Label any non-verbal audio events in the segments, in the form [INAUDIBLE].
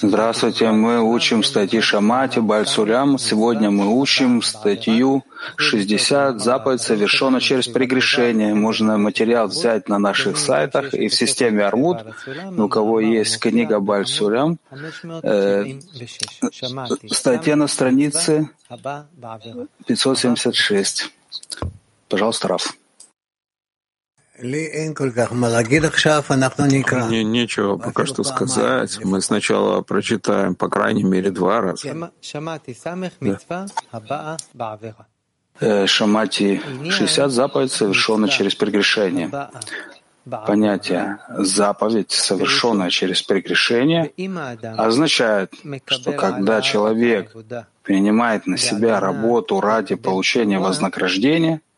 Здравствуйте, мы учим статьи Шамати, Бальсулям. Сегодня мы учим статью 60 «Заповедь совершена через прегрешение». Можно материал взять на наших сайтах и в системе Армуд. У кого есть книга Бальсулям, э, статья на странице 576. Пожалуйста, Раф. Мне нечего пока что сказать. Мы сначала прочитаем, по крайней мере, два раза. Да. Шамати 60 заповедь совершена через прегрешение. Понятие «заповедь, совершенная через прегрешение» означает, что когда человек принимает на себя работу ради получения вознаграждения —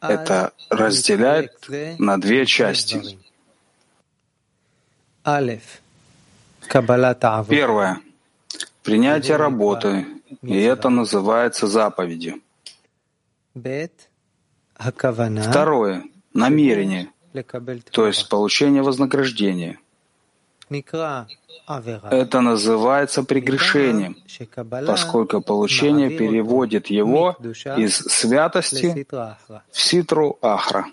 это разделяет на две части. Первое. Принятие работы, и это называется заповедью. Второе. Намерение, то есть получение вознаграждения. Это называется прегрешением, поскольку получение переводит его из святости в ситру ахра.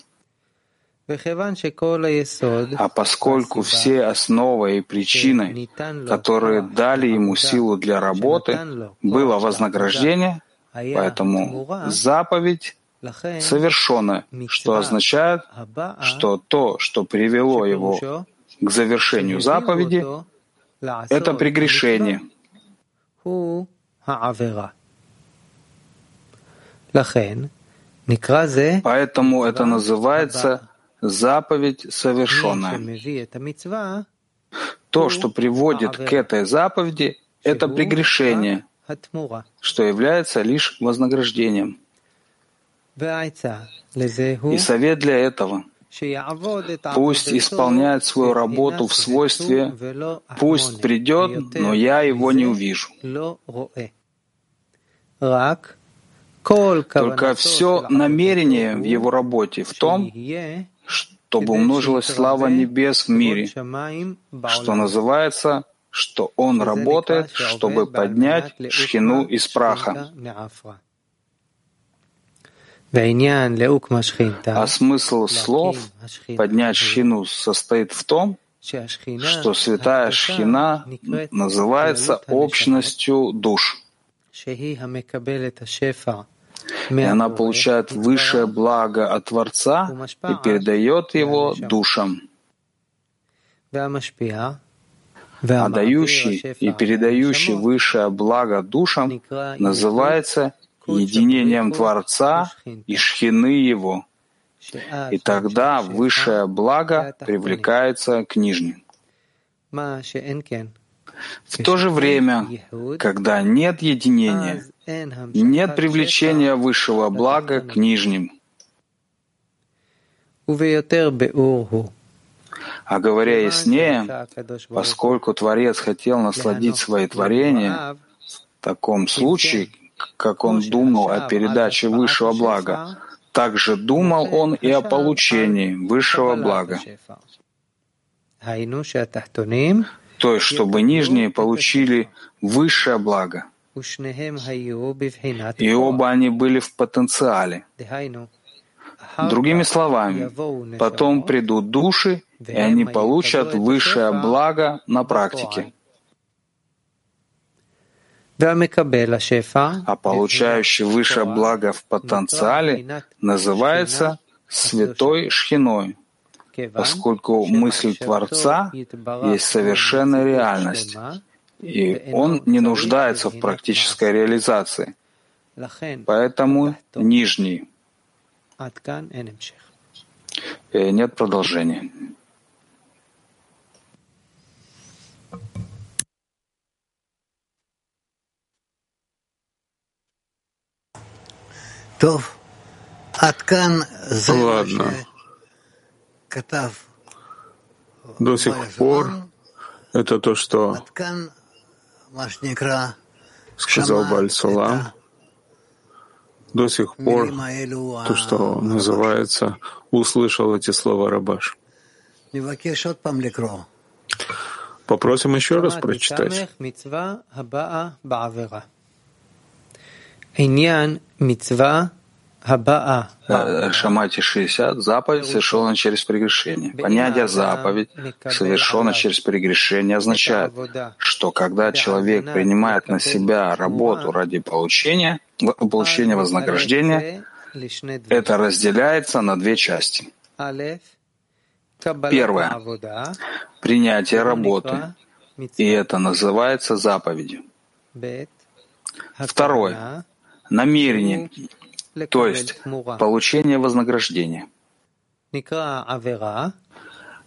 А поскольку все основы и причины, которые дали ему силу для работы, было вознаграждение, поэтому заповедь совершена, что означает, что то, что привело его к завершению заповеди, это прегрешение. Поэтому это называется заповедь совершенная. То, что приводит к этой заповеди, это прегрешение, что является лишь вознаграждением. И совет для этого — Пусть исполняет свою работу в свойстве, пусть придет, но я его не увижу. Только все намерение в его работе в том, чтобы умножилась слава небес в мире, что называется, что он работает, чтобы поднять шхину из праха. А смысл слов «поднять шхину» состоит в том, что святая шхина называется общностью душ. И она получает высшее благо от Творца и передает его душам. А? Дающий и передающий высшее благо душам называется единением Творца и шхины Его. И тогда высшее благо привлекается к нижним. В то же время, когда нет единения, нет привлечения высшего блага к нижним. А говоря яснее, поскольку Творец хотел насладить свои творения, в таком случае, как он думал о передаче высшего блага, также думал он и о получении высшего блага. То есть, чтобы нижние получили высшее благо. И оба они были в потенциале. Другими словами, потом придут души, и они получат высшее благо на практике. А получающий высшее благо в потенциале называется святой шхиной, поскольку мысль Творца есть совершенная реальность, и он не нуждается в практической реализации. Поэтому нижний. Э, нет продолжения. Ладно. До сих пор это то, что сказал Бальсалам. До сих пор то, что называется, услышал эти слова Рабаш. Попросим еще раз прочитать. Э, Шамати 60. Заповедь совершена через прегрешение. Понятие заповедь совершена через прегрешение означает, что когда человек принимает на себя работу ради получения, получения вознаграждения, это разделяется на две части. Первое — принятие работы, и это называется заповедью. Второе — намерение, то есть получение вознаграждения.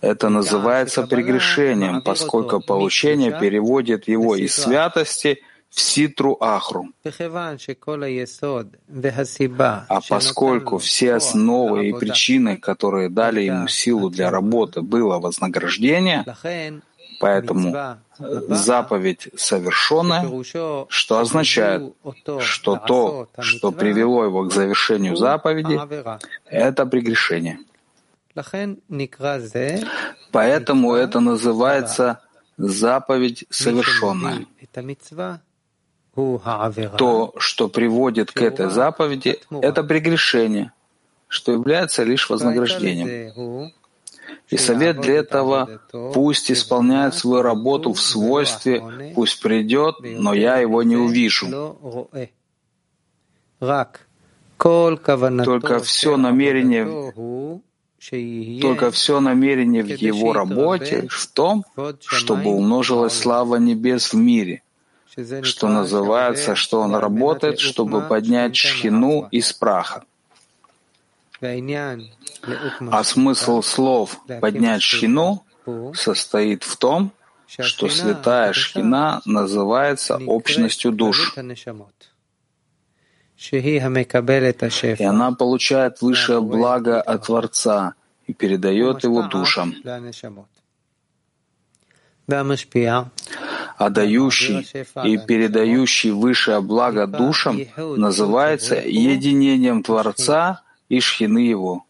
Это называется прегрешением, поскольку получение переводит его из святости в ситру ахру. А поскольку все основы и причины, которые дали ему силу для работы, было вознаграждение, поэтому заповедь совершенная, что означает, что то, что привело его к завершению заповеди, это прегрешение. Поэтому это называется заповедь совершенная. То, что приводит к этой заповеди, это прегрешение, что является лишь вознаграждением. И совет для этого — пусть исполняет свою работу в свойстве, пусть придет, но я его не увижу. Только все намерение только все намерение в его работе в том, чтобы умножилась слава небес в мире, что называется, что он работает, чтобы поднять шхину из праха. А смысл слов «поднять шхину» состоит в том, что святая шхина называется общностью душ. И она получает высшее благо от Творца и передает его душам. а дающий и передающий высшее благо душам называется единением Творца и шхины его.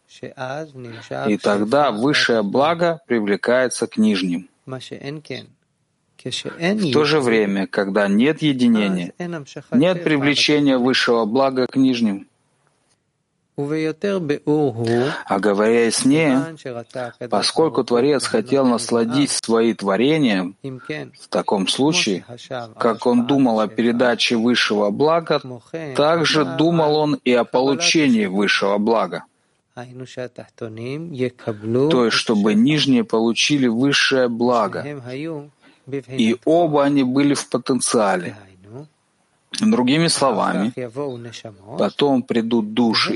И тогда высшее благо привлекается к нижним. В то же время, когда нет единения, нет привлечения высшего блага к нижним. А говоря яснее, поскольку Творец хотел насладить свои творения, в таком случае, как он думал о передаче высшего блага, также думал он и о получении высшего блага. То есть, чтобы нижние получили высшее благо, и оба они были в потенциале. Другими словами, потом придут души,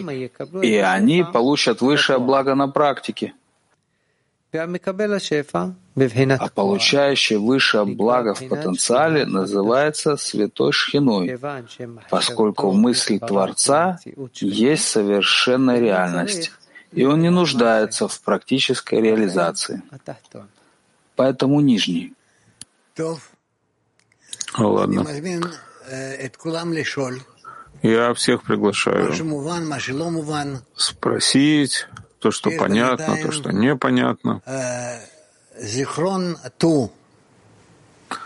и они получат высшее благо на практике. А получающий высшее благо в потенциале называется святой шхиной, поскольку мысль Творца есть совершенная реальность, и он не нуждается в практической реализации. Поэтому нижний. Ладно. Я всех приглашаю спросить то, что понятно, то, что непонятно.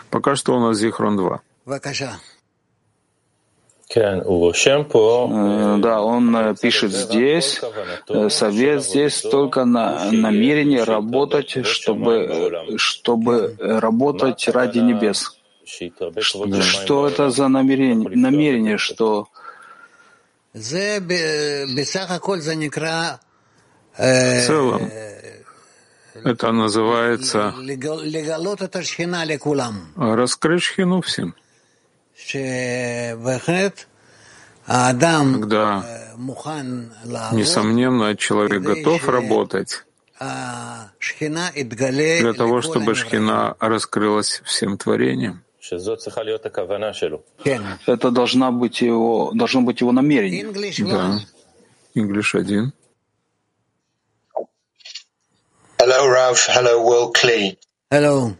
Пока что у нас Зихрон 2. Э, да, он э, пишет здесь, э, совет здесь только на намерение работать, чтобы, чтобы работать ради небес. Что это за намерение, намерение что в целом это называется раскрыть шхину всем. Когда, несомненно, человек готов работать для того, чтобы шхина раскрылась всем творением. Это должна быть его, должно быть его намерение. Да. English один. Hello, Rav. Hello, Will Klee. Hello.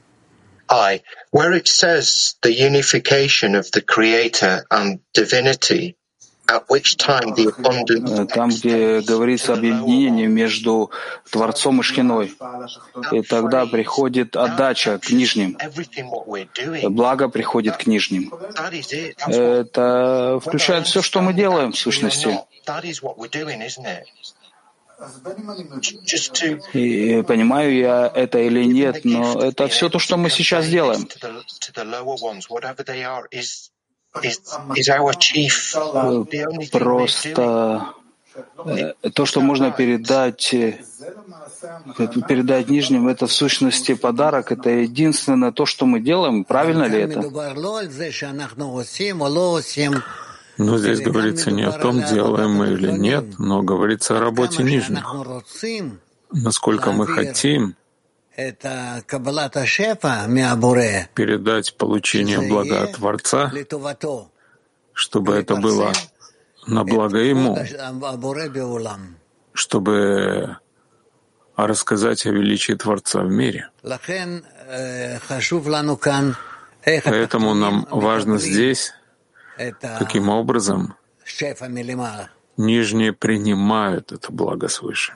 Hi. Where it says the unification of the Creator and divinity, Э, Там, где говорится об объединении между Творцом и Шхиной. И тогда приходит отдача к нижним. Благо приходит к нижним. Это включает все, что мы делаем, в сущности. И понимаю я это или нет, но это все то, что мы сейчас делаем просто э, то, что можно передать, э, передать нижним, это в сущности подарок, это единственное то, что мы делаем. Правильно ли это? Но здесь говорится не о том, делаем мы или нет, но говорится о работе нижних. Насколько мы хотим передать получение блага от Творца, чтобы это было на благо Ему, чтобы рассказать о величии Творца в мире. Поэтому нам важно здесь, каким образом нижние принимают это благо свыше.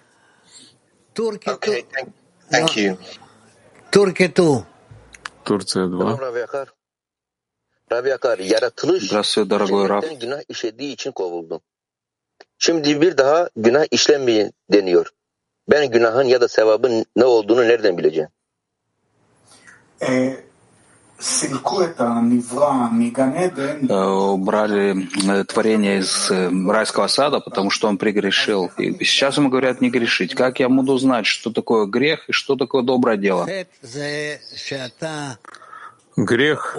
Okay, Thank you. Турке ту. Турция 2. Rabbi Yakar, yaratılış дорогой раб. günah işlediği için kovuldu. Şimdi bir daha günah işlenmeyin deniyor. Ben günahın ya da sevabın ne olduğunu nereden bileceğim? E, Э, убрали э, творение из э, райского сада, потому что он прегрешил. И сейчас ему говорят не грешить. Как я буду знать, что такое грех и что такое доброе дело? Грех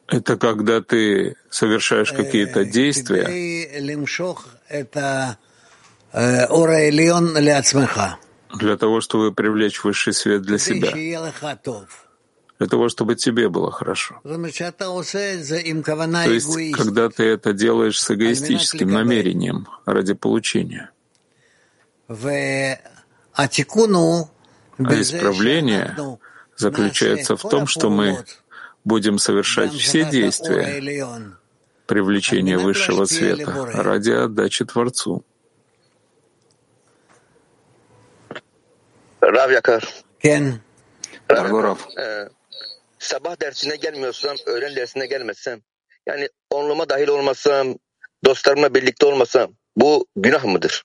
— это когда ты совершаешь какие-то действия для того, чтобы привлечь высший свет для себя для того, чтобы тебе было хорошо. То есть, когда ты это делаешь с эгоистическим намерением ради получения. А, а исправление заключается в том, что мы будем совершать все действия привлечения высшего света ради отдачи Творцу. Рав Якар. Кен. Дорогой Рав. Э, sabah dersine gelmiyorsam, öğlen dersine gelmezsem, yani onluma dahil olmasam, dostlarımla birlikte olmasam, bu günah mıdır?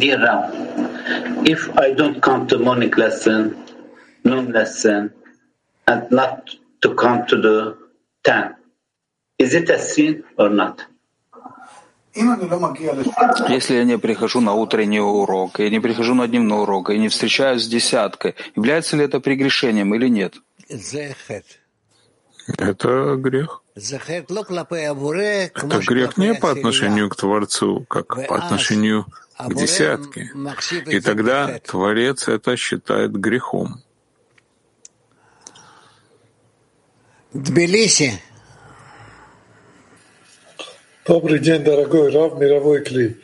Dear Ram, if I don't come to morning lesson, noon lesson, and not to come to the 10, is it a sin or not? Если я не прихожу на утренний урок, я не прихожу на дневной урок, я не встречаюсь с десяткой, является ли это прегрешением или нет? Это грех. Это грех не по отношению к Творцу, как по отношению к десятке. И тогда Творец это считает грехом. Тбилиси. Добрый день, дорогой Рав, мировой клей.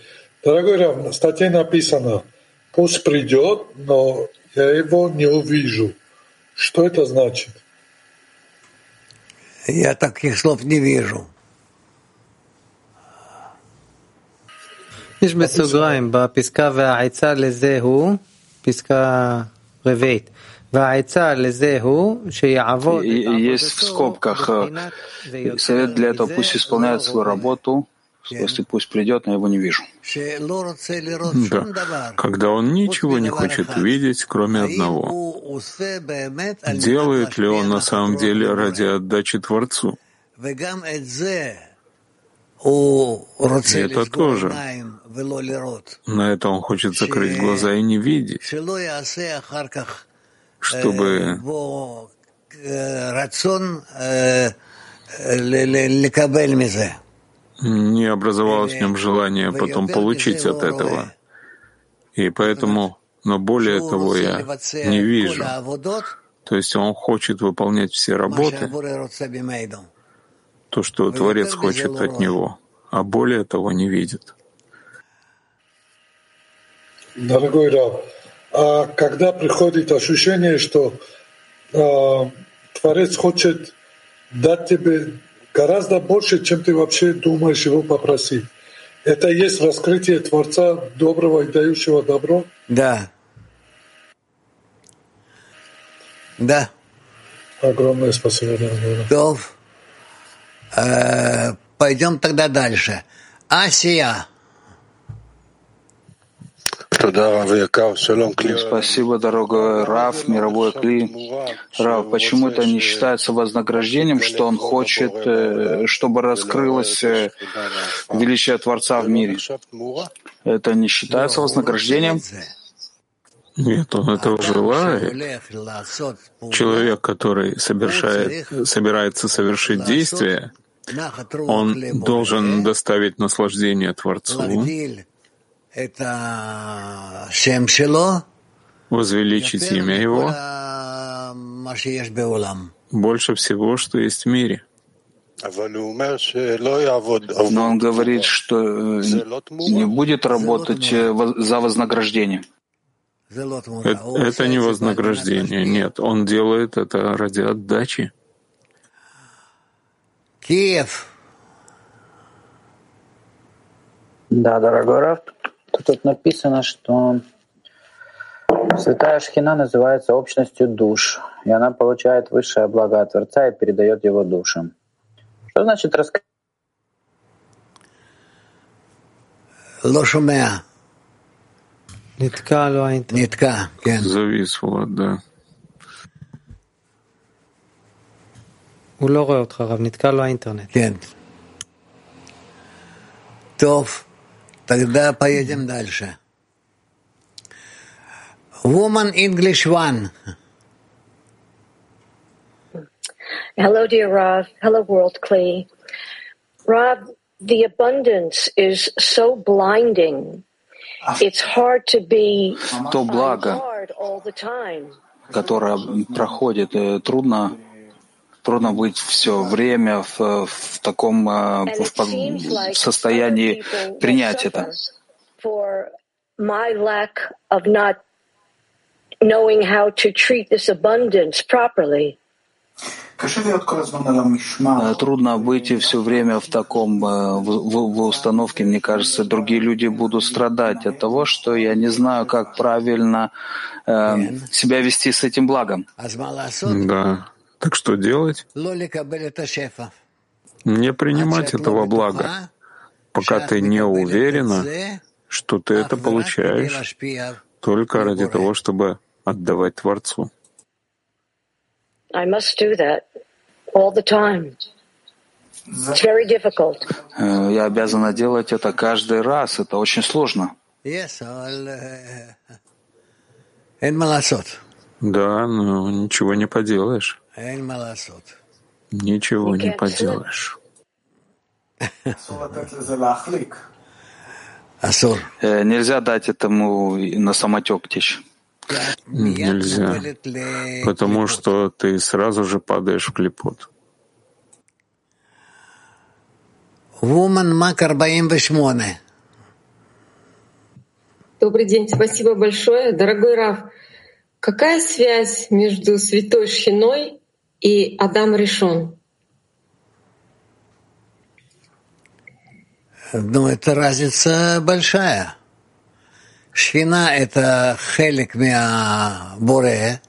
Дорогой Рав, в статье написано, пусть придет, но я его не увижу. Что это значит? я таких слов не вижу. יש בסוגריים, בפסקה והעצה לזה הוא, פסקה רביעית, Есть в скобках э, совет для этого, пусть исполняет свою работу, если пусть придет, но я его не вижу. Да. Когда он ничего не хочет видеть, кроме одного. Делает ли он на самом деле ради отдачи Творцу? И это тоже. На это он хочет закрыть глаза и не видеть, чтобы не образовалось в нем желание потом получить от этого. И поэтому, но более того, я не вижу. То есть он хочет выполнять все работы, то, что Творец хочет от него, а более того не видит. Дорогой Рав, а когда приходит ощущение, что а, Творец хочет дать тебе гораздо больше, чем ты вообще думаешь его попросить. Это и есть раскрытие Творца доброго и дающего добро? Да. Да. Огромное спасибо. Тов. Э, пойдем тогда дальше. Асия. Спасибо, дорогой Раф, мировой Кли. Раф, почему это не считается вознаграждением, что он хочет, э, чтобы раскрылось э, величие Творца в мире? Это не считается вознаграждением? Нет, он этого желает. Человек, который совершает, собирается совершить действие, он должен доставить наслаждение Творцу, возвеличить имя Его. больше всего, что есть в мире. Но он говорит, что э, не будет работать э, за вознаграждение. Это, это не вознаграждение, нет, он делает это ради отдачи. Киев. Да, дорогой Раф, тут написано, что Святая Шхина называется общностью душ, и она получает высшее благо от Творца и передает его душам. Что значит раскрыть? Лошумеа. נתקע לו האינטרנט. נתקע, כן. Завис, Влад, да. הוא לא רואה אותך, רב, נתקע לו האינטרנט. כן. טוב, тогда поедем дальше. Woman English One. Hello, dear Rav. Hello, World Kli. Rav, the abundance is so blinding. It's hard to be То благо, guard all the time. которое проходит, э, трудно трудно быть все время в, в таком э, в состоянии принять это. Э, трудно быть и все время в таком э, в, в, в установке, мне кажется, другие люди будут страдать от того, что я не знаю, как правильно э, себя вести с этим благом. Да. Так что делать? Не принимать этого блага, пока ты не уверена, что ты это получаешь только ради того, чтобы отдавать Творцу. Э, я обязана делать это каждый раз. Это очень сложно. Да, но ничего не поделаешь. Ничего не поделаешь. Э, нельзя дать этому на самотек течь. Нельзя, потому что ты сразу же падаешь в клепот. Woman Mac 48. Добрый день, спасибо большое. Дорогой Раф, какая связь между святой шхиной и Адам решен. Но ну, это разница большая. Шхина — это хелик миа боре,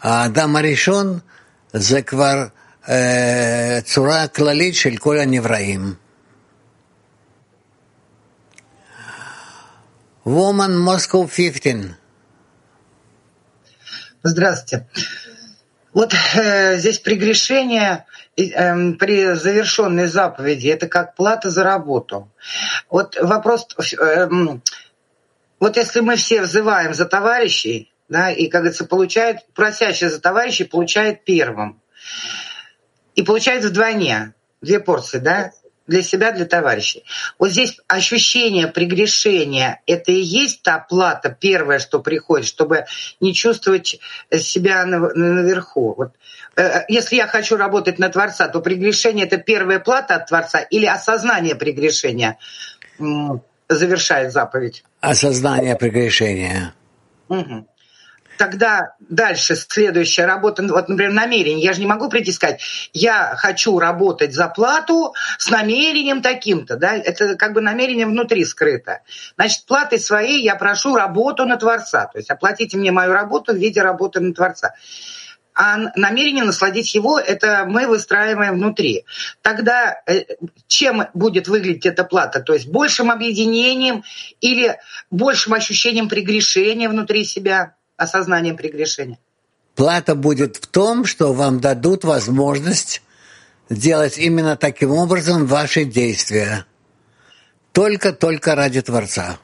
а Адам решен — за квар э, цура клалит шель коля невраим. Woman Moscow 15. Здравствуйте. Вот э, здесь прегрешение эм, при завершенной заповеди это как плата за работу. Вот вопрос, эм, вот если мы все взываем за товарищей, да, и, как говорится, получает, просящий за товарищей получает первым. И получает вдвойне, две порции, да, для себя, для товарищей. Вот здесь ощущение прегрешения – это и есть та плата первая, что приходит, чтобы не чувствовать себя на- наверху. Вот, э, если я хочу работать на Творца, то прегрешение – это первая плата от Творца или осознание прегрешения завершает заповедь? осознание прегрешения. Мгм. Тогда дальше следующая работа, вот, например, намерение. Я же не могу прийти и сказать, я хочу работать за плату с намерением таким-то. Да? Это как бы намерение внутри скрыто. Значит, платой своей я прошу работу на Творца. То есть оплатите мне мою работу в виде работы на Творца а намерение насладить его, это мы выстраиваем внутри. Тогда э, чем будет выглядеть эта плата? То есть большим объединением или большим ощущением прегрешения внутри себя, осознанием прегрешения? Плата будет в том, что вам дадут возможность делать именно таким образом ваши действия. Только-только ради Творца.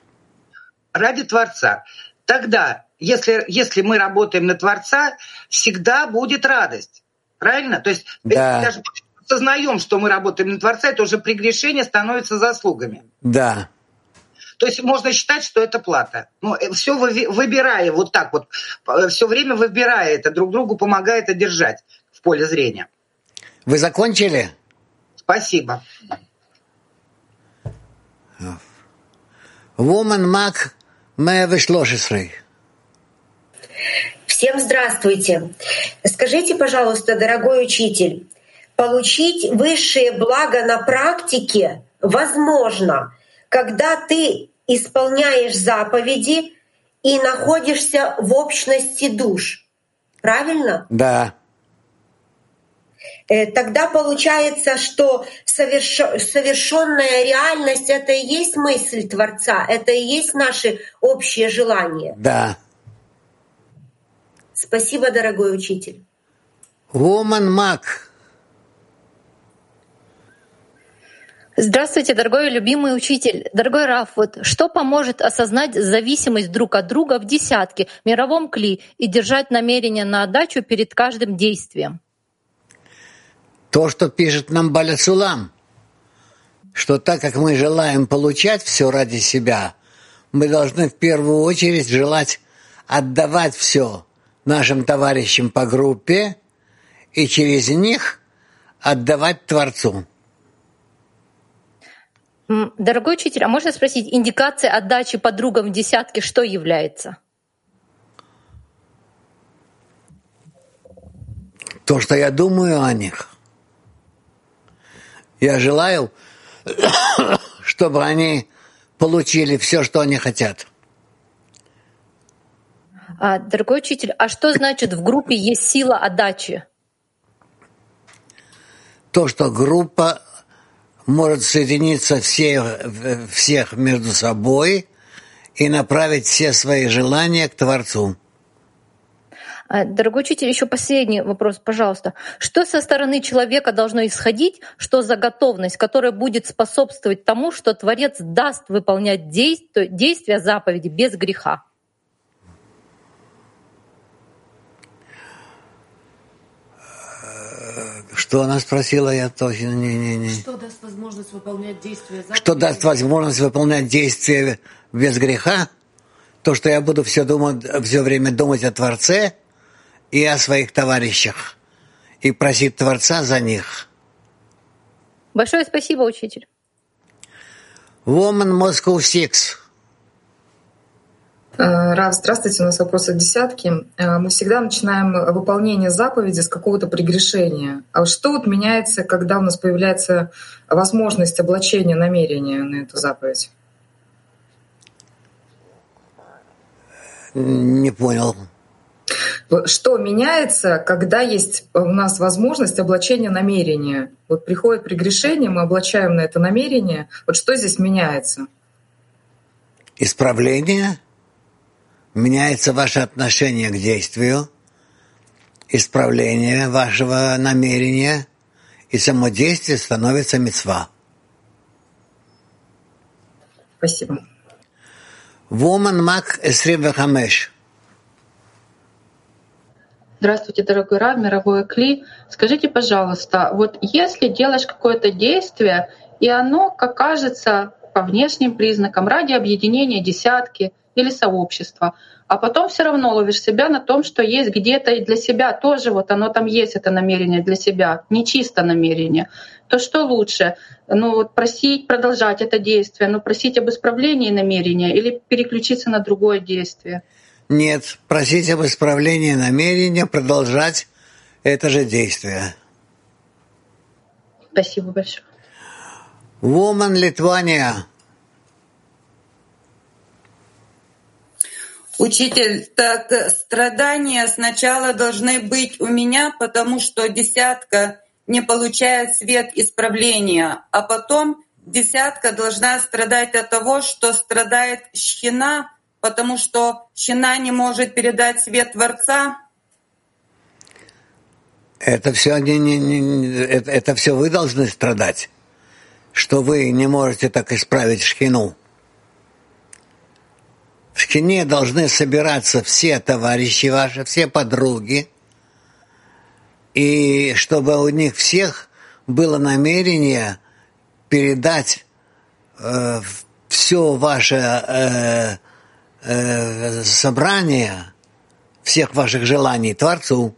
Ради Творца. Тогда если, если мы работаем на Творца, всегда будет радость. Правильно? То есть да. даже осознаем, что мы работаем на Творца, это уже прегрешение становится заслугами. Да. То есть можно считать, что это плата. Но э, все выбирая вот так вот, э, все время выбирая это, друг другу помогает одержать в поле зрения. Вы закончили? Спасибо. Woman Mac 113. Всем здравствуйте. Скажите, пожалуйста, дорогой учитель, получить высшее благо на практике возможно, когда ты исполняешь заповеди и находишься в общности душ. Правильно? Да. Э, тогда получается, что совершенная реальность — это и есть мысль Творца, это и есть наше общее желание. Да. Спасибо, дорогой учитель. Woman Мак. Здравствуйте, дорогой любимый учитель. Дорогой Раф, вот что поможет осознать зависимость друг от друга в десятке, мировом кли и держать намерение на отдачу перед каждым действием? То, что пишет нам Балясулам, что так как мы желаем получать все ради себя, мы должны в первую очередь желать отдавать все нашим товарищам по группе и через них отдавать Творцу. Дорогой учитель, а можно спросить, индикация отдачи подругам в десятке что является? То, что я думаю о них. Я желаю, [COUGHS] чтобы они получили все, что они хотят. А, дорогой учитель, а что значит в группе есть сила отдачи? То, что группа может соединиться всех, всех между собой и направить все свои желания к Творцу. А, дорогой учитель, еще последний вопрос, пожалуйста. Что со стороны человека должно исходить, что за готовность, которая будет способствовать тому, что Творец даст выполнять действия, действия заповеди без греха? Что она спросила, я точно не, не, не. Что даст возможность выполнять действия заповеди? Что даст возможность выполнять действия без греха? То, что я буду все, думать, все время думать о Творце и о своих товарищах. И просить Творца за них. Большое спасибо, учитель. Woman Moscow 6. Рав, здравствуйте, у нас вопрос от десятки. Э, мы всегда начинаем выполнение заповеди с какого-то прегрешения. А что вот меняется, когда у нас появляется возможность облачения намерения на эту заповедь? Не понял. Что меняется, когда есть у нас возможность облачения намерения? Вот приходит прегрешение, мы облачаем на это намерение. Вот что здесь меняется? Исправление – меняется ваше отношение к действию, исправление вашего намерения, и само действие становится мецва. Спасибо. Woman Mac 25. Здравствуйте, дорогой Раб, мировой Кли. Скажите, пожалуйста, вот если делаешь какое-то действие, и оно, как кажется, по внешним признакам, ради объединения десятки, или сообщества, а потом все равно ловишь себя на том, что есть где-то и для себя тоже, вот оно там есть, это намерение для себя, не чисто намерение, то что лучше? Ну вот просить продолжать это действие, но просить об исправлении намерения или переключиться на другое действие? Нет, просить об исправлении намерения, продолжать это же действие. Спасибо большое. Woman Литвания. Учитель, так страдания сначала должны быть у меня, потому что десятка не получает свет исправления, а потом десятка должна страдать от того, что страдает щина, потому что щина не может передать свет Творца. Это все, не, не, не, это, это все вы должны страдать, что вы не можете так исправить шхину. В шхине должны собираться все товарищи ваши, все подруги, и чтобы у них всех было намерение передать э, все ваше э, э, собрание всех ваших желаний Творцу.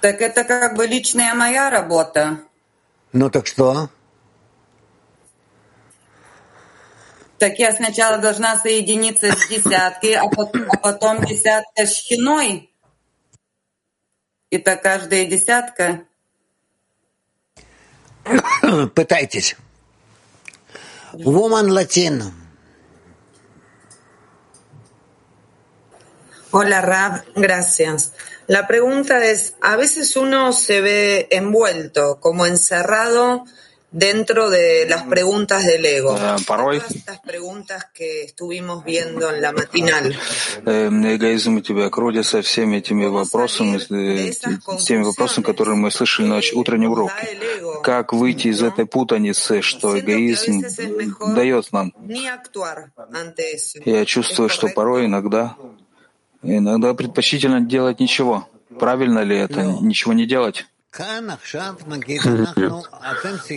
Так это как бы личная моя работа. Ну так что? Так я сначала должна соединиться с десяткой, а потом, а потом десятка с щиной. И так каждая десятка. Пытайтесь. Woman Latin. Hola Rab, gracias. La pregunta es, a veces uno se ve envuelto, como encerrado dentro de las preguntas del ego. Порой Estas preguntas que estuvimos viendo en la matinal. э, эгоизм тебя крутит со всеми этими вопросами, э, теми вопросами, которые мы слышали на утреннем уроке. Как выйти из этой путаницы, что эгоизм дает нам? Я чувствую, что порой иногда, иногда предпочтительно делать ничего. Правильно ли это? Ничего не делать?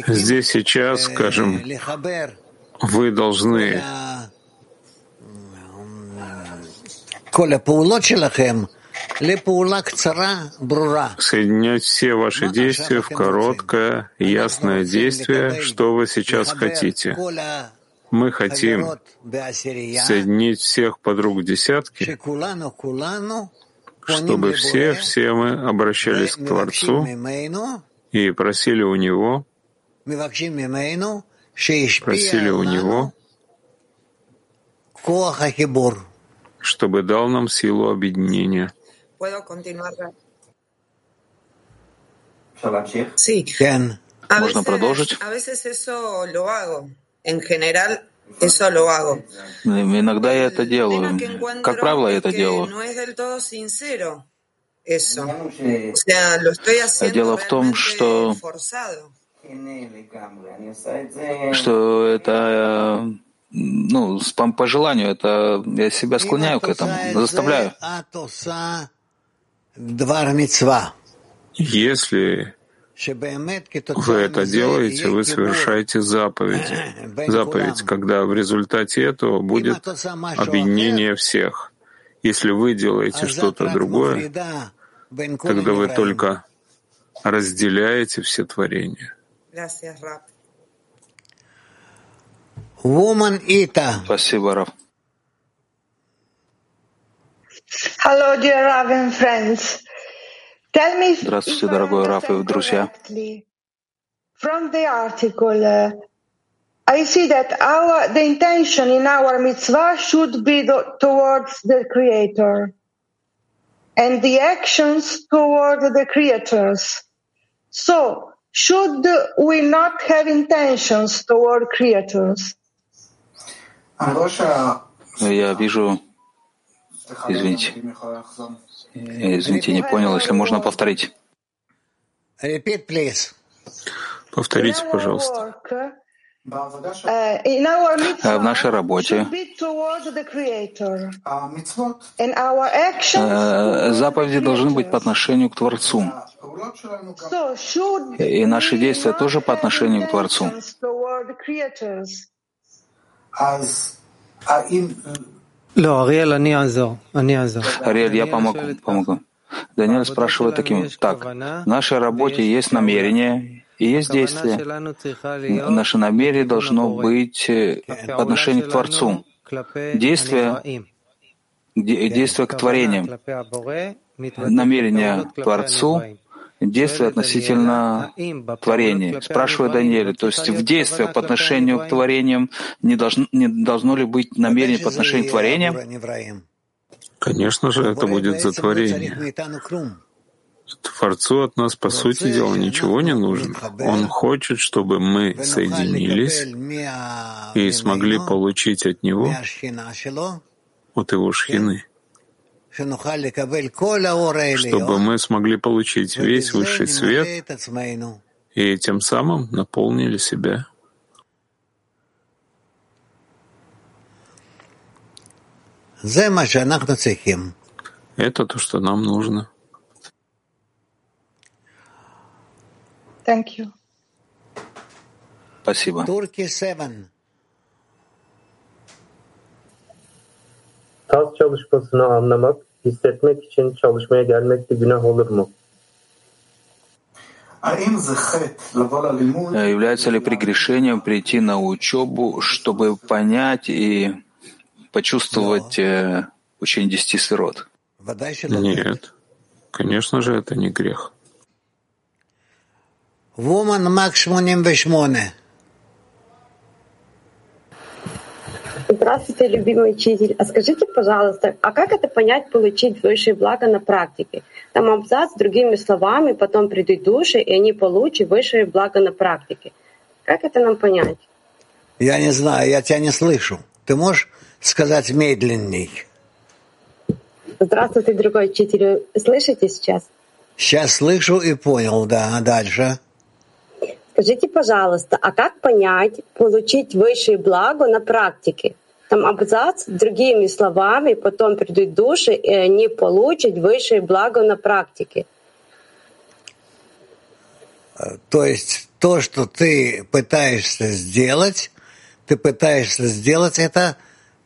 Здесь сейчас, скажем, вы должны соединять все ваши действия в короткое, ясное действие, что вы сейчас хотите. Мы хотим соединить всех подруг десятки, чтобы все, все мы обращались к Творцу и просили у Него, просили у Него, чтобы дал нам силу объединения. Можно продолжить? Ну, иногда я это делаю. Как правило, я это делаю. А дело в том, что что это ну, по желанию, это я себя склоняю к этому, заставляю. Если вы это делаете, вы совершаете [COUGHS] заповедь. Заповедь, когда в результате этого будет объединение всех. Если вы делаете что-то другое, тогда вы только разделяете все творения. Спасибо, Рав. Hello, dear Raven friends. Здравствуйте, дорогой Раф и друзья. From the article, uh, I see that our the intention in our mitzvah should be the, towards the Creator, and the actions toward the creators. So, should we not have intentions toward creators? Я вижу, извините, Э, извините, не понял, если можно повторить. Э, Повторите, пожалуйста. Э, в нашей работе заповеди должны быть по отношению к Творцу. И наши действия тоже по отношению к Творцу. Ариэль, я помогу. помогу. Даниэль спрашивает таким, так, в нашей работе есть намерение и есть действие. Наше намерение должно быть э, по отношению к Творцу. Действие, действие к творениям. Намерение к Творцу действие относительно творения. Спрашивает Даниэль, то есть в действии по отношению к творениям не должно, не должно ли быть намерение по отношению к творениям? Конечно же, это будет за творение. Творцу от нас, по сути дела, ничего не нужно. Он хочет, чтобы мы соединились и смогли получить от него, от его шхины, чтобы мы смогли получить весь высший свет и тем самым наполнили себя. Это то, что нам нужно. Thank you. Спасибо. Tas çalışmasını anlamak, hissetmek için çalışmaya gelmek de günah olur mu? Является ли прегрешением прийти на учебу, чтобы понять и почувствовать э, учение десяти сферот? Нет. Конечно же, это не грех. Woman Max 88. Здравствуйте, любимый учитель. А скажите, пожалуйста, а как это понять, получить высшее благо на практике? Там абзац другими словами, потом придут души, и они получат высшее благо на практике. Как это нам понять? Я не знаю, я тебя не слышу. Ты можешь сказать медленней? Здравствуйте, другой учитель. Слышите сейчас? Сейчас слышу и понял, да. Дальше. Скажите, пожалуйста, а как понять, получить высшее благо на практике? Там абзац другими словами, потом придут души, и они получат высшее благо на практике. То есть то, что ты пытаешься сделать, ты пытаешься сделать это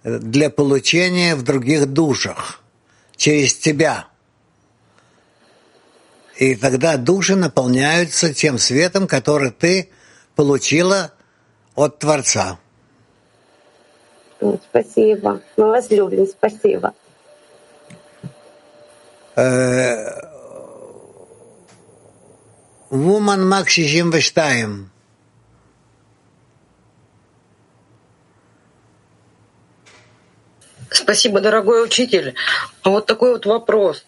для получения в других душах, через тебя. И тогда души наполняются тем светом, который ты получила от Творца. Спасибо. Мы вас любим. Спасибо. Woman Max 62. Спасибо, дорогой учитель. Вот такой вот вопрос.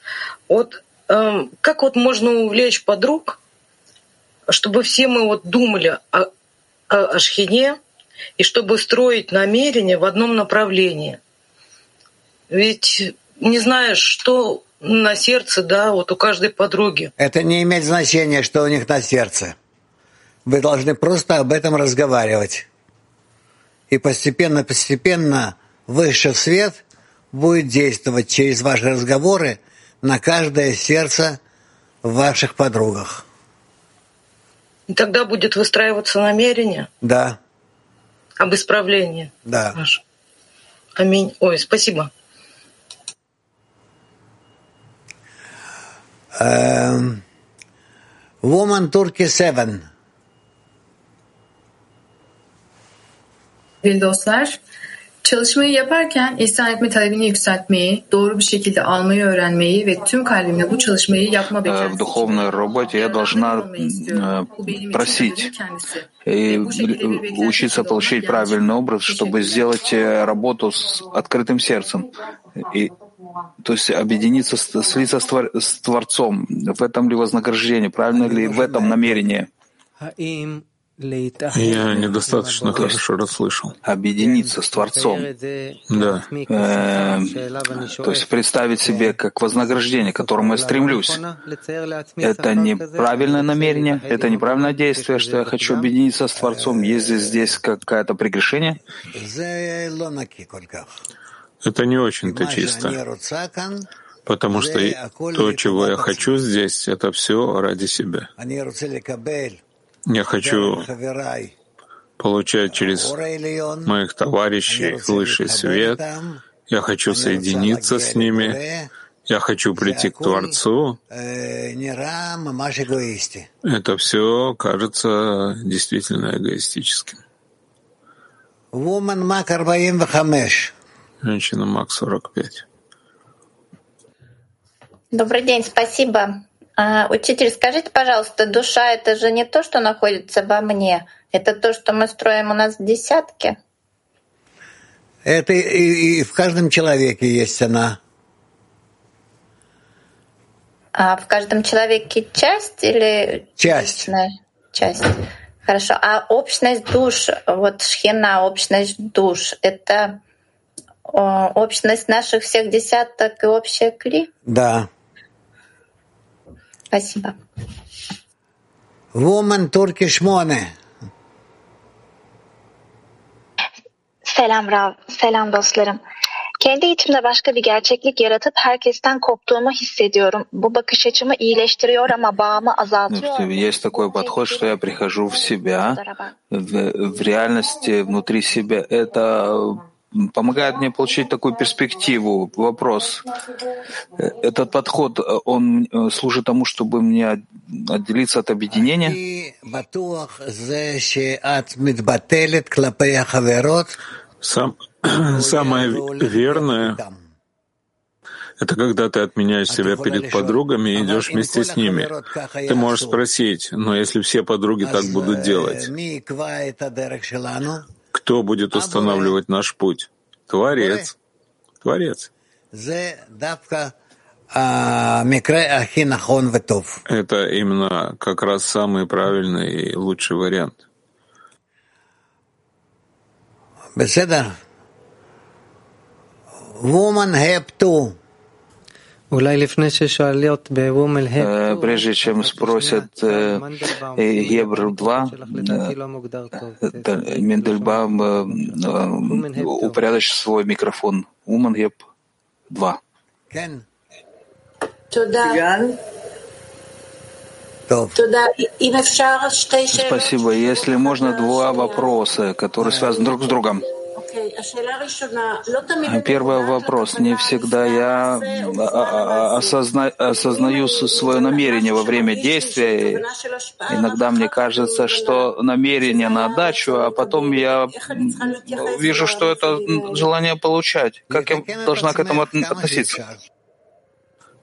Вот как вот можно увлечь подруг, чтобы все мы вот думали о, о, о шхине и чтобы строить намерения в одном направлении? Ведь не знаешь, что на сердце, да, вот у каждой подруги. Это не имеет значения, что у них на сердце. Вы должны просто об этом разговаривать. И постепенно-постепенно высший свет будет действовать через ваши разговоры на каждое сердце в ваших подругах. И тогда будет выстраиваться намерение Да, об исправлении. да. Наше. Аминь. Ой, спасибо. Эм, Woman Turkey 7. Sevgili dostlar, çalışmayı yaparken ihsan etme talebini yükseltmeyi, doğru bir şekilde almayı öğrenmeyi ve tüm kalbimle bu çalışmayı yapma Э, В духовной работе я должна э, просить и учиться получить правильный образ, чтобы сделать э, работу с открытым сердцем. И, то есть объединиться, слиться с, твор- с Творцом. В этом ли вознаграждение? Правильно ли в этом намерение? Я недостаточно хорошо расслышал. Объединиться с Творцом. Да. Э, то есть представить себе как вознаграждение, к которому я стремлюсь. Это неправильное намерение, это неправильное действие, что я хочу объединиться с Творцом. Есть ли здесь какое-то прегрешение? Это не очень-то чисто. Потому что то, чего я хочу здесь, это все ради себя. Я хочу получать через моих товарищей высший свет. Я хочу соединиться с ними. Я хочу прийти к Творцу. Это все кажется действительно эгоистическим. Женщина Мак 45. Добрый день, спасибо. А, учитель, скажите, пожалуйста, душа — это же не то, что находится во мне, это то, что мы строим у нас в десятке? Это и, и в каждом человеке есть она. А в каждом человеке часть или часть? Личная? Часть. Хорошо. А общность душ, вот шхина, общность душ, это общность наших всех десяток и общая кли? Да. Спасибо. Woman Turkish Mone. Selam Rav, selam dostlarım. Kendi içimde başka bir gerçeklik yaratıp herkesten koptuğumu hissediyorum. Bu bakış açımı iyileştiriyor ama bağımı azaltıyor. Есть такой подход, что я прихожу в себя, в, в реальности внутри себя. Это помогает мне получить такую перспективу. Вопрос. Этот подход, он служит тому, чтобы мне отделиться от объединения? Сам, [CLEARS THROAT] самое верное — это когда ты отменяешь себя перед подругами и идешь вместе с ними. Ты можешь спросить, но если все подруги так будут делать, кто будет устанавливать наш путь? Творец. Творец. Это именно как раз самый правильный и лучший вариант. Woman help too. Прежде чем спросят Гебр 2, Мендельбам упорядочит свой микрофон. Уман Геб 2. Спасибо. Если можно, два вопроса, которые связаны друг с другом. Первый вопрос. Не всегда я осозна... осознаю свое намерение во время действия. Иногда мне кажется, что намерение на отдачу, а потом я вижу, что это желание получать. Как я должна к этому относиться?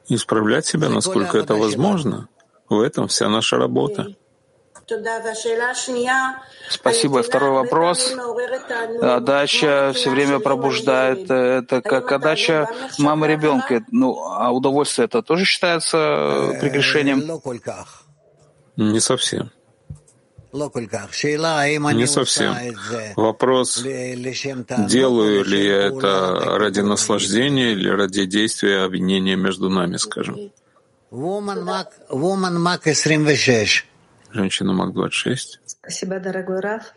Исправлять себя, насколько это возможно. В этом вся наша работа. Спасибо. И второй вопрос. Отдача все время пробуждает. Это как отдача мамы ребенка. Ну, а удовольствие это тоже считается прегрешением? Не совсем. Не совсем. Вопрос, делаю ли я это ради наслаждения или ради действия объединения между нами, скажем. Женщина МАК-26. Спасибо, дорогой Раф.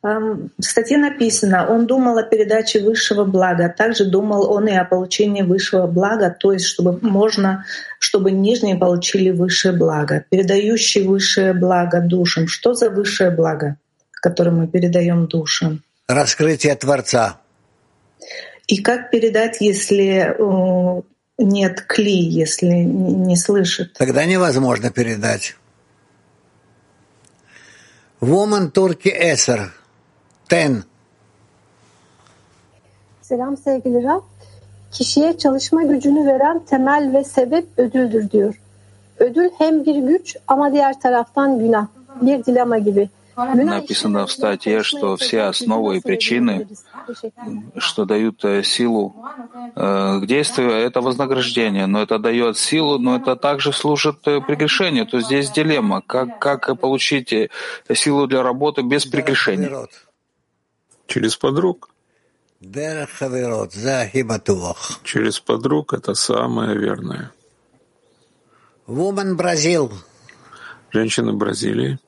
В статье написано, он думал о передаче высшего блага, а также думал он и о получении высшего блага, то есть чтобы можно, чтобы нижние получили высшее благо, передающий высшее благо душам. Что за высшее благо, которое мы передаем душам? Раскрытие Творца. И как передать, если нет кли, если не слышит? Тогда невозможно передать. Woman Turkey Eser. Ten. Selam sevgili Rab. Kişiye çalışma gücünü veren temel ve sebep ödüldür diyor. Ödül hem bir güç ama diğer taraftan günah. Bir dilema gibi. Написано в статье, что все основы и причины, что дают силу к действию, это вознаграждение. Но это дает силу, но это также служит прегрешению. То здесь дилемма. Как, как получить силу для работы без прегрешения? Через подруг. Через подруг это самое верное. Woman Brazil. Женщина Бразилии.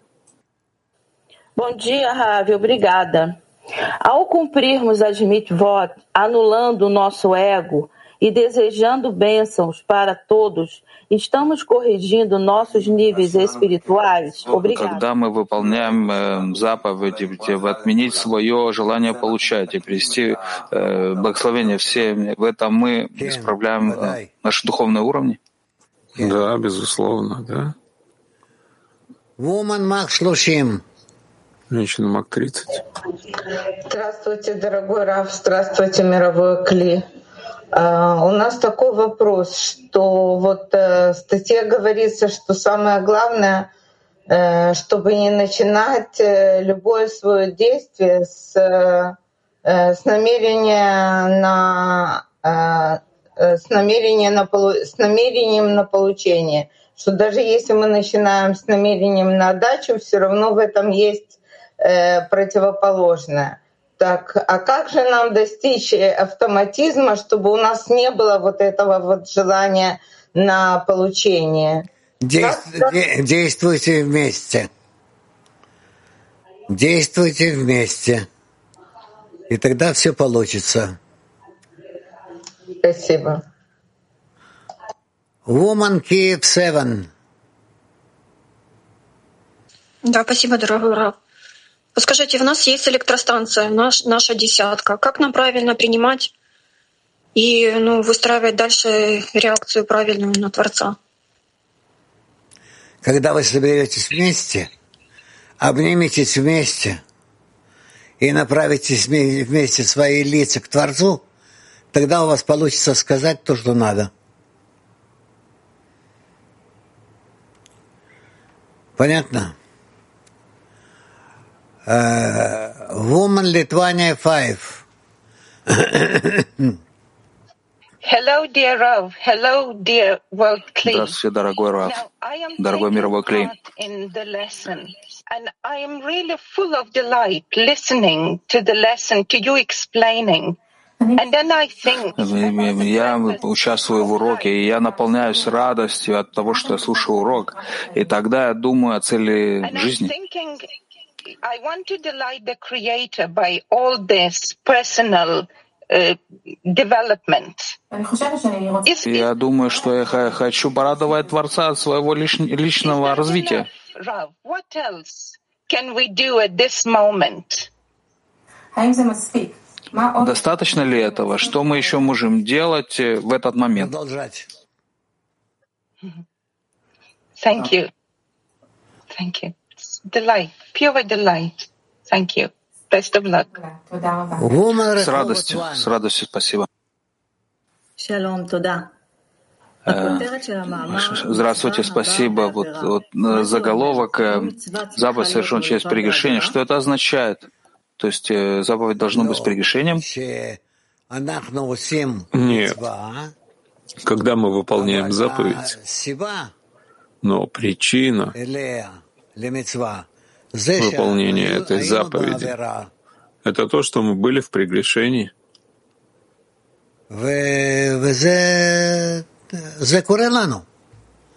Bom dia, Ravi. Obrigada. Ao cumprirmos as mitvot, anulando o nosso ego e desejando bênçãos para todos, estamos corrigindo nossos níveis espirituais? Obrigada. Когда мы выполняем э, заповеди, отменить свое желание получать и привести э, благословение всем, в этом мы исправляем э, наши духовные уровни? Да, безусловно, да. Woman Max Шлушим. Женщина Мак 30. Здравствуйте, дорогой Раф, здравствуйте, мировой Кли. Uh, у нас такой вопрос, что вот uh, в статье говорится, что самое главное, uh, чтобы не начинать э, любое свое действие с, э, с намерения на с намерением на, с намерением на получение. Что даже если мы начинаем с намерением на отдачу, все равно в этом есть э, противоположное. Так, а как же нам достичь э, автоматизма, чтобы у нас не было вот этого вот желания на получение? Действ... Де... Действуйте вместе. Действуйте вместе. И тогда все получится. Спасибо. Woman Kiev 7. Да, спасибо, дорогой Рав. Скажите, у нас есть электростанция, наш, наша десятка. Как нам правильно принимать и ну, выстраивать дальше реакцию правильную на Творца? Когда вы соберетесь вместе, обниметесь вместе и направите вместе свои лица к Творцу, тогда у вас получится сказать то, что надо. Понятно? Uh, woman Lithuania 5. Hello, dear Rav. Hello, dear world Kli. Здравствуйте, дорогой Рав, дорогой мировой Кли. In the lesson, and I am really full of delight listening to the lesson, to you explaining. Я участвую в уроке, и я наполняюсь радостью от того, что я слушаю урок. И тогда я думаю о цели жизни. Я думаю, что я хочу порадовать Творца от своего личного развития. Достаточно ли этого? Что мы еще можем делать э, в этот момент? Продолжать. Thank you. Thank you. Delight, pure delight. Thank you. Best of luck. С радостью, с радостью, спасибо. Шалом, туда. Э, здравствуйте, спасибо. Вот, вот э, заголовок «Заповедь совершен через прегрешение». Что это означает? То есть э, заповедь должна быть с прегрешением? Нет. Когда мы выполняем заповедь, но причина выполнения этой заповеди — это то, что мы были в прегрешении.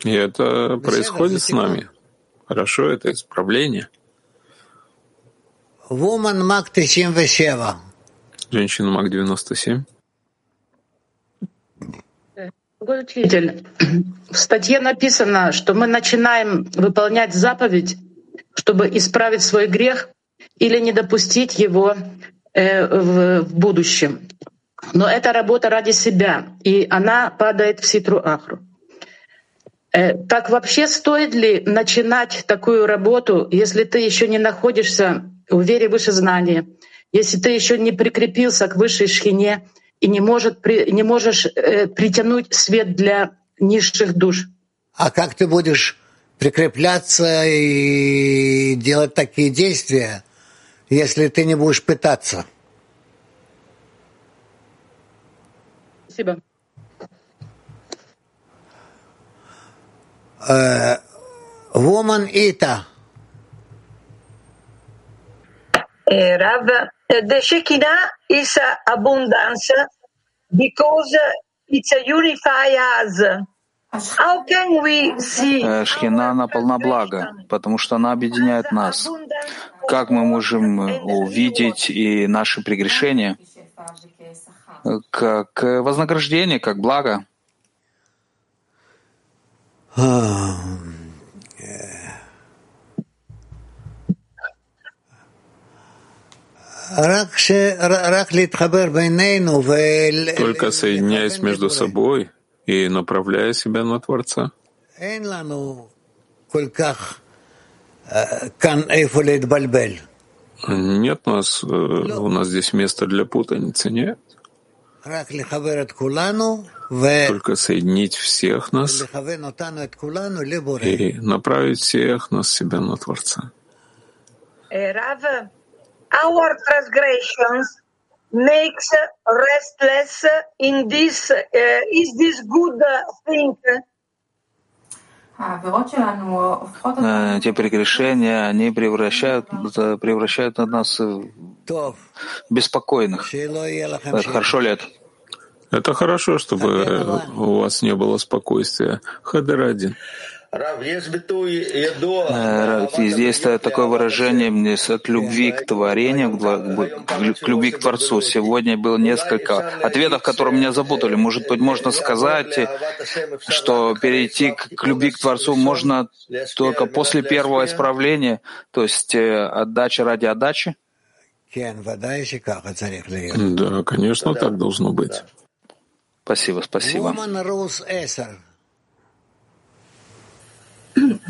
И это происходит с нами. Хорошо, это исправление. Woman Mag 97. Женщина Маг 97. Учитель, в статье написано, что мы начинаем выполнять заповедь, чтобы исправить свой грех или не допустить его э, в, будущем. Но это работа ради себя, и она падает в ситру ахру. Э, так вообще стоит ли начинать такую работу, если ты еще не находишься в вере выше знания, если ты еще не прикрепился к высшей шхине и не, может, не можешь э, притянуть свет для низших душ. А как ты будешь прикрепляться и делать такие действия, если ты не будешь пытаться? Спасибо. Э, woman Ita. uh, Rav, the Shekinah is abundance because it's a unify us. How can we see Шхина, она полна блага, потому что она объединяет нас. Как мы можем увидеть и наши прегрешения как вознаграждение, как благо? Только соединяясь между собой и направляя себя на Творца. Нет у нас, э, у нас здесь места для путаницы, нет? Только соединить всех нас и направить всех нас себя на Творца. Rav, our transgressions makes restless in this. Uh, is this good thing? Э, Те прегрешения, они превращают, превращают нас в беспокойных. Хорошо ли это? Это хорошо, чтобы у вас не было спокойствия. Хадер один. Э, Здесь такое выражение от любви к творению, к любви к Творцу. Сегодня было несколько ответов, которые меня запутали. Может быть, можно сказать, что перейти к любви к Творцу можно только после первого исправления, то есть э, отдача ради отдачи? Да, конечно, так должно быть. Спасибо, спасибо.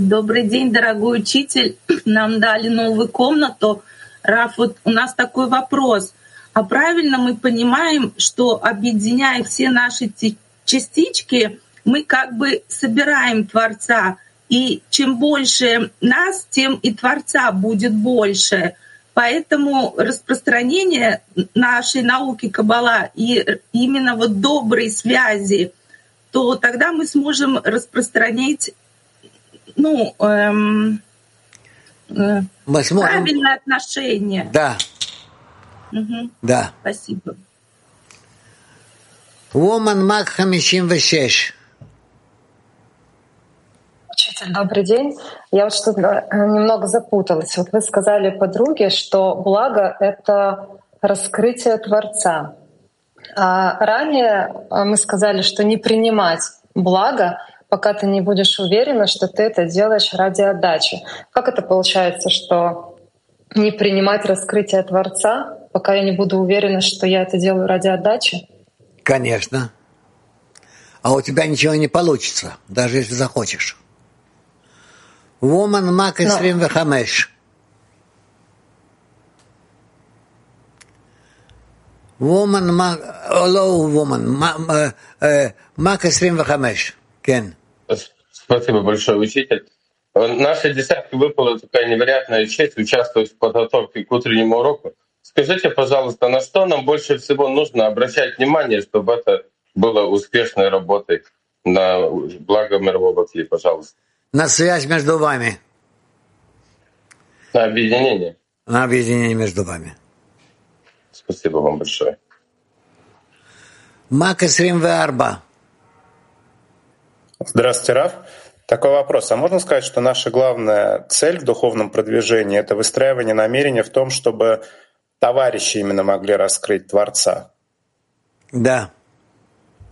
Добрый день, дорогой учитель. [CLEARS THROAT] Нам дали новую комнату. Раф, вот у нас такой вопрос. А правильно мы понимаем, что объединяя все наши частички, мы как бы собираем Творца. И чем больше нас, тем и Творца будет больше. Поэтому распространение нашей науки Каббала и именно вот доброй связи, то тогда мы сможем распространять ну, эм, э, мы сможем... правильное отношение. Да. Угу. Да. Спасибо. Woman Мак 56. Учитель, добрый день. Я вот что-то э, немного запуталась. Вот вы сказали подруге, что благо — это раскрытие Творца. А ранее э, мы сказали, что не принимать благо — пока ты не будешь уверена, что ты это делаешь ради отдачи. Как это получается, что не принимать раскрытие Творца, пока я не буду уверена, что я это делаю ради отдачи? Конечно. А у тебя ничего не получится, даже если захочешь. Woman Мак 25. Woman Мак... Hello, woman. Мак 25. Кен. Спасибо большое, учитель. Наша десятка выпала такая невероятная честь участвовать в подготовке к утреннему уроку. Скажите, пожалуйста, на что нам больше всего нужно обращать внимание, чтобы это было успешной работой на благо мирового кли, пожалуйста? На связь между вами. На объединение. На объединение между вами. Спасибо вам большое. Мак 24. Здравствуйте, Раф. Такой вопрос. А можно сказать, что наша главная цель в духовном продвижении — это выстраивание намерения в том, чтобы товарищи именно могли раскрыть Творца? Да.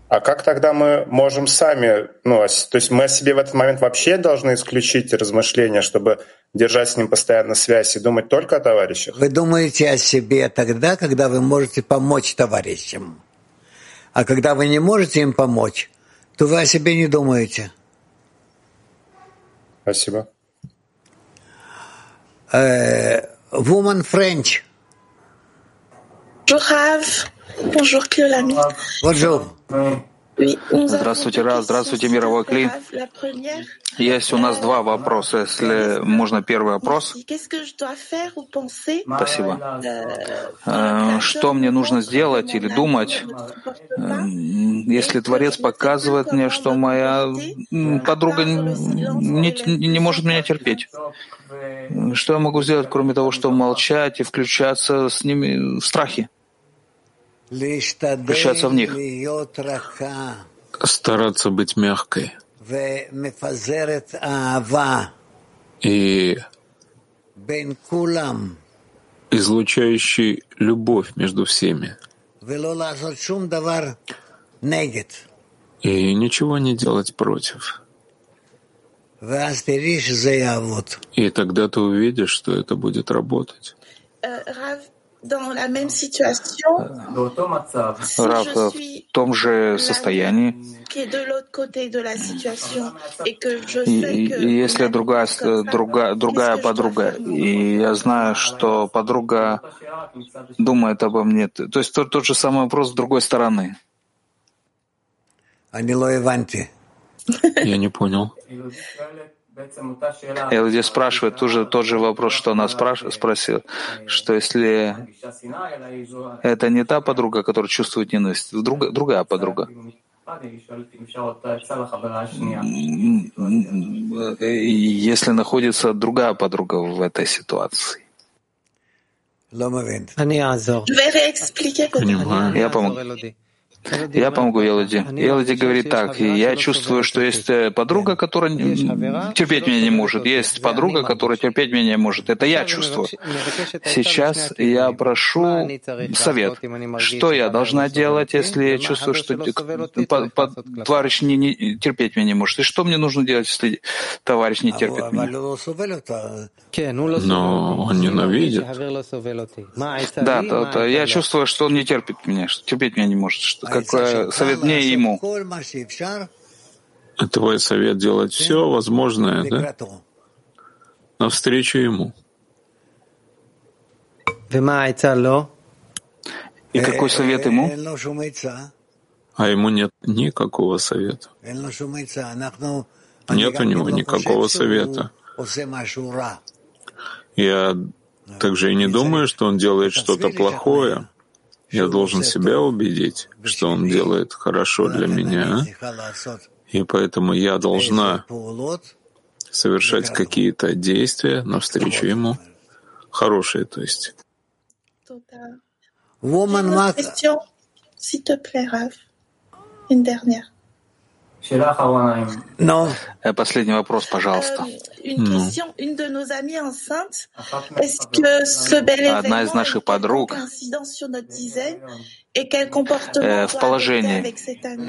А как тогда мы можем сами, ну, то есть мы о себе в этот момент вообще должны исключить размышления, чтобы держать с ним постоянно связь и думать только о товарищах? Вы думаете о себе тогда, когда вы можете помочь товарищам. А когда вы не можете им помочь, то вы о себе не думаете. Спасибо. Э, woman French. Bonjour Rav. Bonjour. Здравствуйте, Рав. Здравствуйте, мировой клин. Есть у нас два вопроса. Если можно первый вопрос. Спасибо. Э, что мне нужно сделать или думать, э, если Творец показывает мне, что моя подруга не, не может меня терпеть? Что я могу сделать, кроме того, чтобы молчать и включаться с ними в страхе? Включаться в них? Стараться быть мягкой и излучающий любовь между всеми. И ничего не делать против. И тогда ты увидишь, что это будет работать. Dans la même situation, suis том же состоянии. И, и если другая, другая, другая подруга, и я знаю, что подруга думает обо мне, то есть тот, тот же самый вопрос с другой стороны. Я не понял. Элди спрашивает тоже тот же вопрос, что она спраш... спросила, что если это не та подруга, которая чувствует ненависть, друг... другая подруга. Если находится другая подруга в этой ситуации. Понимаю. Я помогу. Я помогу Елоди. Елоди говорит так, я чувствую, что есть э, подруга, которая терпеть меня не может, есть подруга, которая терпеть меня не может. Это я чувствую. Сейчас я прошу совет. Что я должна делать, если я чувствую, что товарищ не, не, терпеть меня не может? И что мне нужно делать, если товарищ не терпит меня? Но он ненавидит. Да, то, то я чувствую, что он не терпит меня, что терпеть меня не может. Что как совет мне и ему. Твой совет делать все возможное, да? Навстречу ему. И какой совет ему? А ему нет никакого совета. Нет у него никакого совета. Я также и не думаю, что он делает что-то плохое. Я должен себя убедить, что он делает хорошо для меня, и поэтому я должна совершать какие-то действия навстречу ему, хорошие, то есть. Une dernière. Но... Э, последний вопрос, пожалуйста. Ну. Одна из наших подруг э, в положении.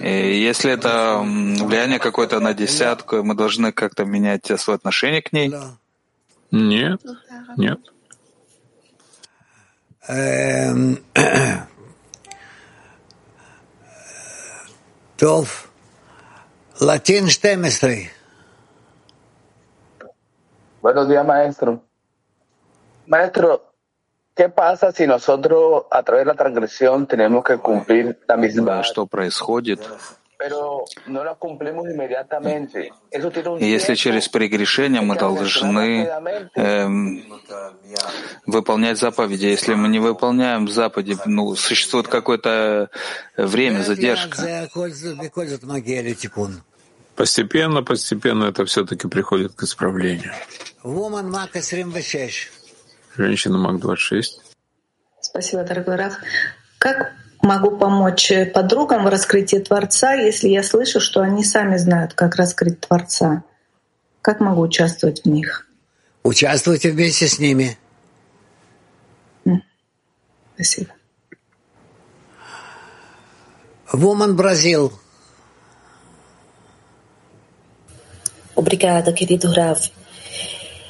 Э, если это влияние какое-то на десятку, мы должны как-то менять свое отношение к ней? Нет, нет. Эм, [CLEARS THROAT] Тов. Latín 12. Buenos días, maestro. Maestro, ¿qué pasa si nosotros a través de la transgresión tenemos que cumplir la misma? Что происходит? Если через прегрешение мы должны э, выполнять заповеди, если мы не выполняем заповеди, ну, существует какое-то время, задержка. Постепенно, постепенно это все-таки приходит к исправлению. Женщина МАК-26. Спасибо, дорогой Раф. Как могу помочь подругам в раскрытии Творца, если я слышу, что они сами знают, как раскрыть Творца? Как могу участвовать в них? Участвуйте вместе с ними. Спасибо. Woman Brazil. Obrigada, querido Rav.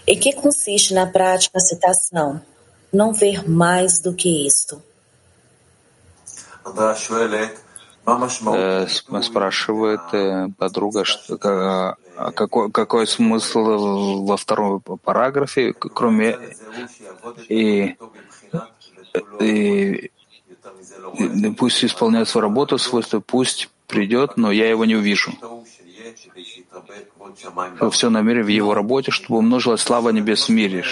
Em que consiste na prática a citação? Não ver mais do que isto. Спрашивает подруга, что, какой, какой смысл во втором параграфе, кроме и, и, и пусть исполняет свою работу, свойства пусть придет, но я его не увижу. Все намерение в его работе, чтобы умножилась слава небес в мире.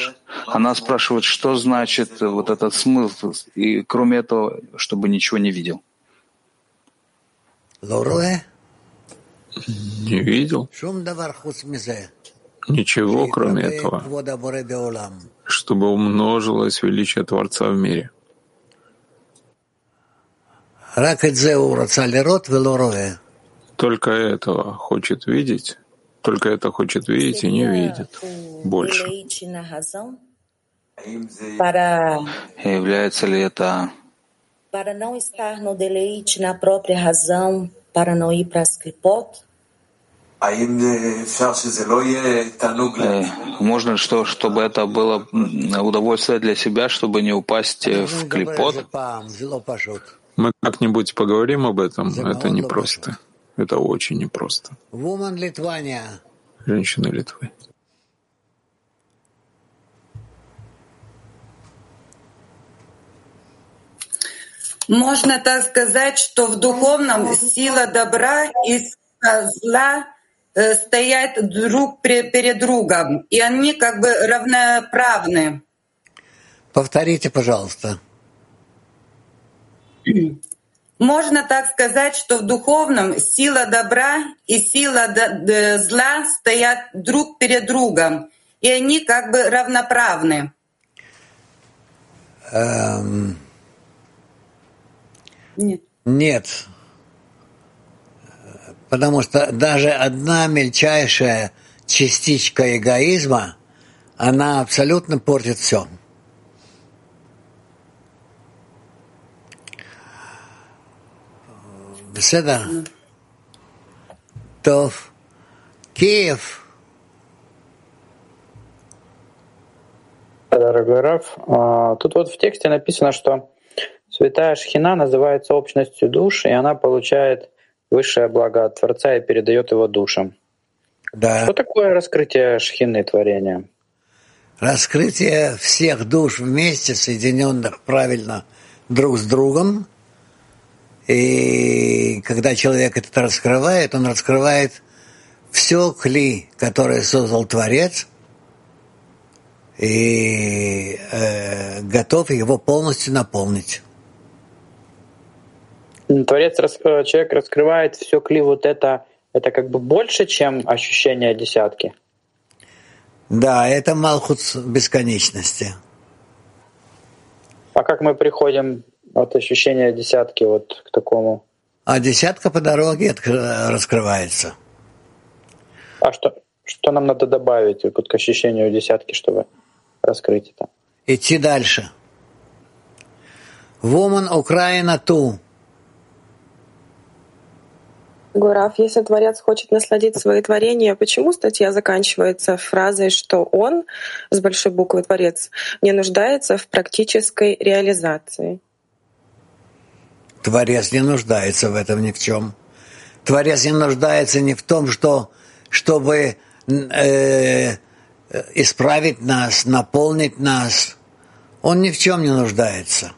Она спрашивает, что значит вот этот смысл, и кроме этого, чтобы ничего не видел. Не видел? Ничего, кроме этого, чтобы умножилось величие Творца в мире. Только этого хочет видеть, только это хочет видеть и не видит больше. Является ли это para não estar no deleite na própria razão, para não ir para as клипот? Можно, что, чтобы это было удовольствие для себя, чтобы не упасть в клипот? Мы как-нибудь поговорим об этом. Это непросто. Это очень непросто. Женщина Литвы. Можно так сказать, что в духовном сила добра и зла э, стоят друг перед другом, и они как бы равноправны. Повторите, пожалуйста. [CLEARS THROAT] Можно так сказать, что в духовном сила добра и сила зла стоят друг перед другом, и они как бы равноправны. Эм... Нет. Нет. Потому что даже одна мельчайшая частичка эгоизма, она абсолютно портит все. בסדר? טוב. Киев. Дорогой Раф, а, тут вот в тексте написано, что Святая Шхина называется общностью душ, и она получает высшее благо от Творца и передает его душам. Да. Что такое раскрытие Шхины творения? Раскрытие всех душ вместе, соединенных правильно друг с другом. и когда человек это раскрывает, он раскрывает все кли, которое создал Творец, и э, готов его полностью наполнить. Творец, человек раскрывает все кли вот это, это как бы больше, чем ощущение десятки. Да, это Малхут бесконечности. А как мы приходим от ощущения десятки вот к такому? А десятка по дороге раскрывается. А что, что нам надо добавить вот к ощущению десятки, чтобы раскрыть это? Идти дальше. Woman Украина ту. Гураф, если Творец хочет насладить свои творения, почему статья заканчивается фразой, что он, с большой буквы Творец, не нуждается в практической реализации? Творец не нуждается в этом ни в чем. Творец не нуждается ни в том, что, чтобы э, исправить нас, наполнить нас. Он ни в чем не нуждается.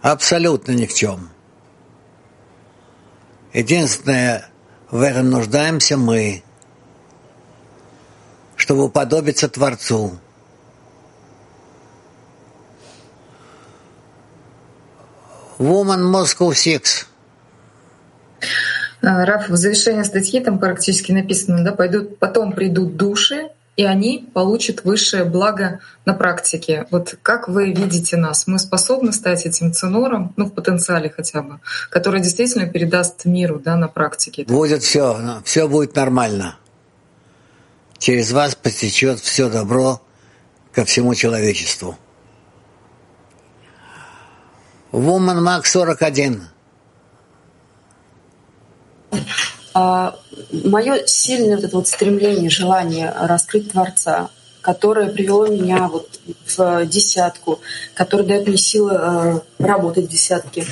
Абсолютно ни в чем. Единственное, в этом нуждаемся мы, чтобы уподобиться Творцу. Woman Moscow Six. Раф, в завершении статьи там практически написано, да, пойдут, потом придут души, и они получат высшее благо на практике. Вот как вы видите нас? Мы способны стать этим ценором, ну, в потенциале хотя бы, который действительно передаст миру да, на практике? Будет все, все будет нормально. Через вас потечет все добро ко всему человечеству. Woman Max 41. А, мое сильное вот это вот стремление, желание раскрыть Творца, которое привело меня вот в десятку, которое дает мне силы э, работать в десятке.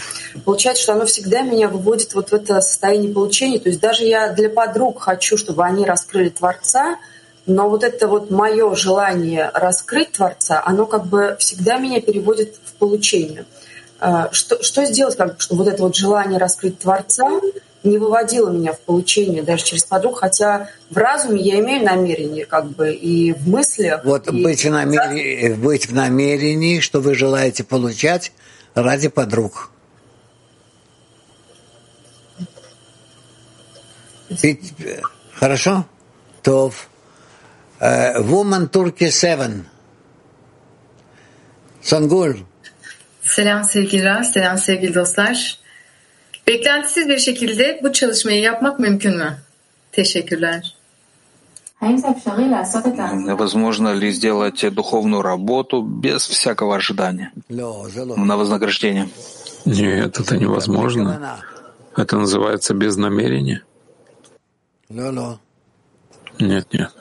Получается, что оно всегда меня выводит вот в это состояние получения. То есть даже я для подруг хочу, чтобы они раскрыли Творца, но вот это вот мое желание раскрыть Творца, оно как бы всегда меня переводит в получение. Э, что, что сделать, как, чтобы вот это вот желание раскрыть Творца не выводило меня в получение даже через подруг, хотя в разуме я имею намерение, как бы, и в мыслях. Вот и... быть, в намерении, быть в намерении, что вы желаете получать ради подруг. Ведь, хорошо? То uh, Woman Turkey 7. Songul. Selam sevgili Ras, selam sevgili dostlar. Beklentisiz bir şekilde bu çalışmayı yapmak mümkün mü? Teşekkürler. Возможно ли сделать духовную работу без всякого ожидания на вознаграждение? Нет, это невозможно. Это называется без намерения. Нет, нет.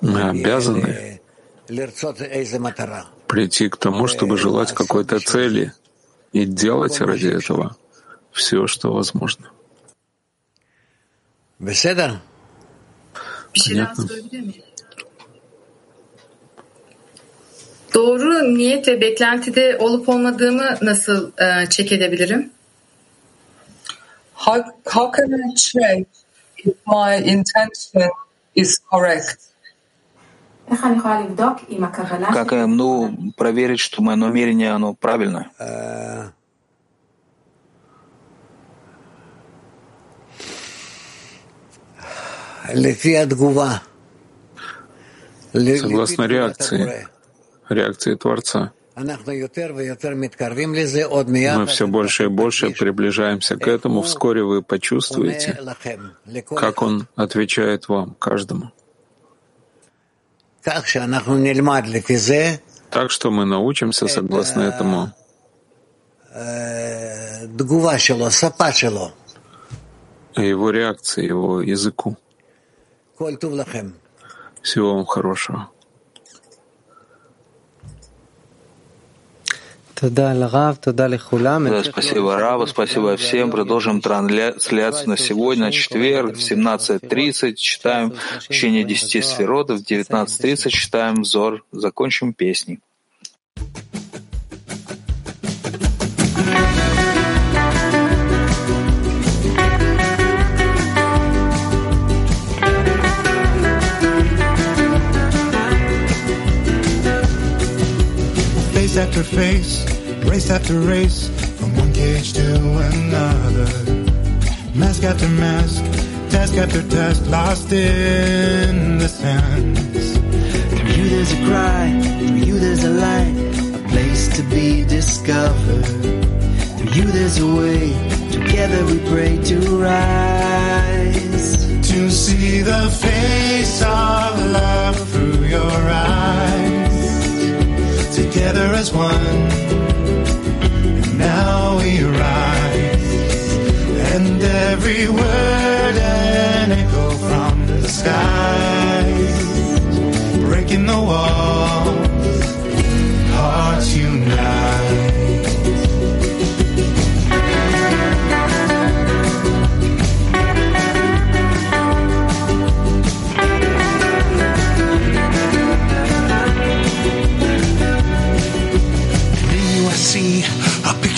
Мы обязаны прийти к тому, чтобы желать какой-то цели и делать ради этого все, что возможно. Понятно? Doğru niyet ve beklentide olup olmadığımı nasıl e, check edebilirim? How, how can I check if my intention is correct? Как ну, проверить, что мое намерение оно правильное? Согласно реакции, реакции Творца. Мы все больше и больше приближаемся к этому. Вскоре вы почувствуете, как Он отвечает вам, каждому. Так что мы научимся согласно этому его реакции, его языку. Всего вам хорошего. Спасибо Раву, спасибо всем. Продолжим трансляцию на сегодня, четверг, в 17.30 читаем в течение 10 сферот, в 19.30 читаем взор. Закончим песней. Face after face, race after race, from one cage to another. Mask after mask, task after task, lost in the sands. Through you there's a cry, through you there's a light, a place to be discovered. Through you there's a way, together we pray to rise. To see the face of love through your eyes together as one. Now we rise, and every word an echo from the skies, breaking the walls,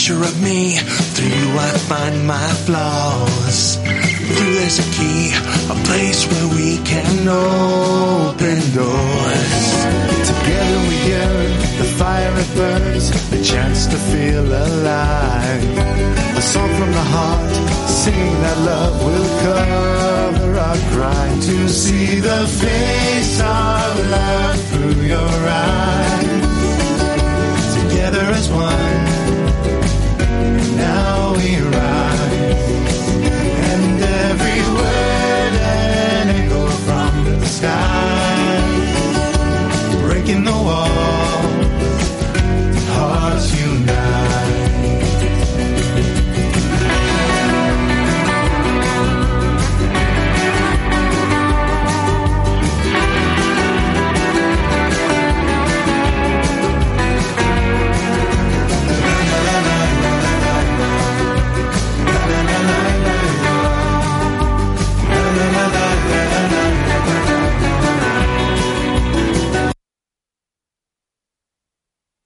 picture of me. Through you I find my flaws. Through there's a key, a place where we can open doors. Together we yearn, the fire it burns, a chance to feel alive. A song from the heart, singing that love will cover our crime. To see the face of love through your eyes together as one.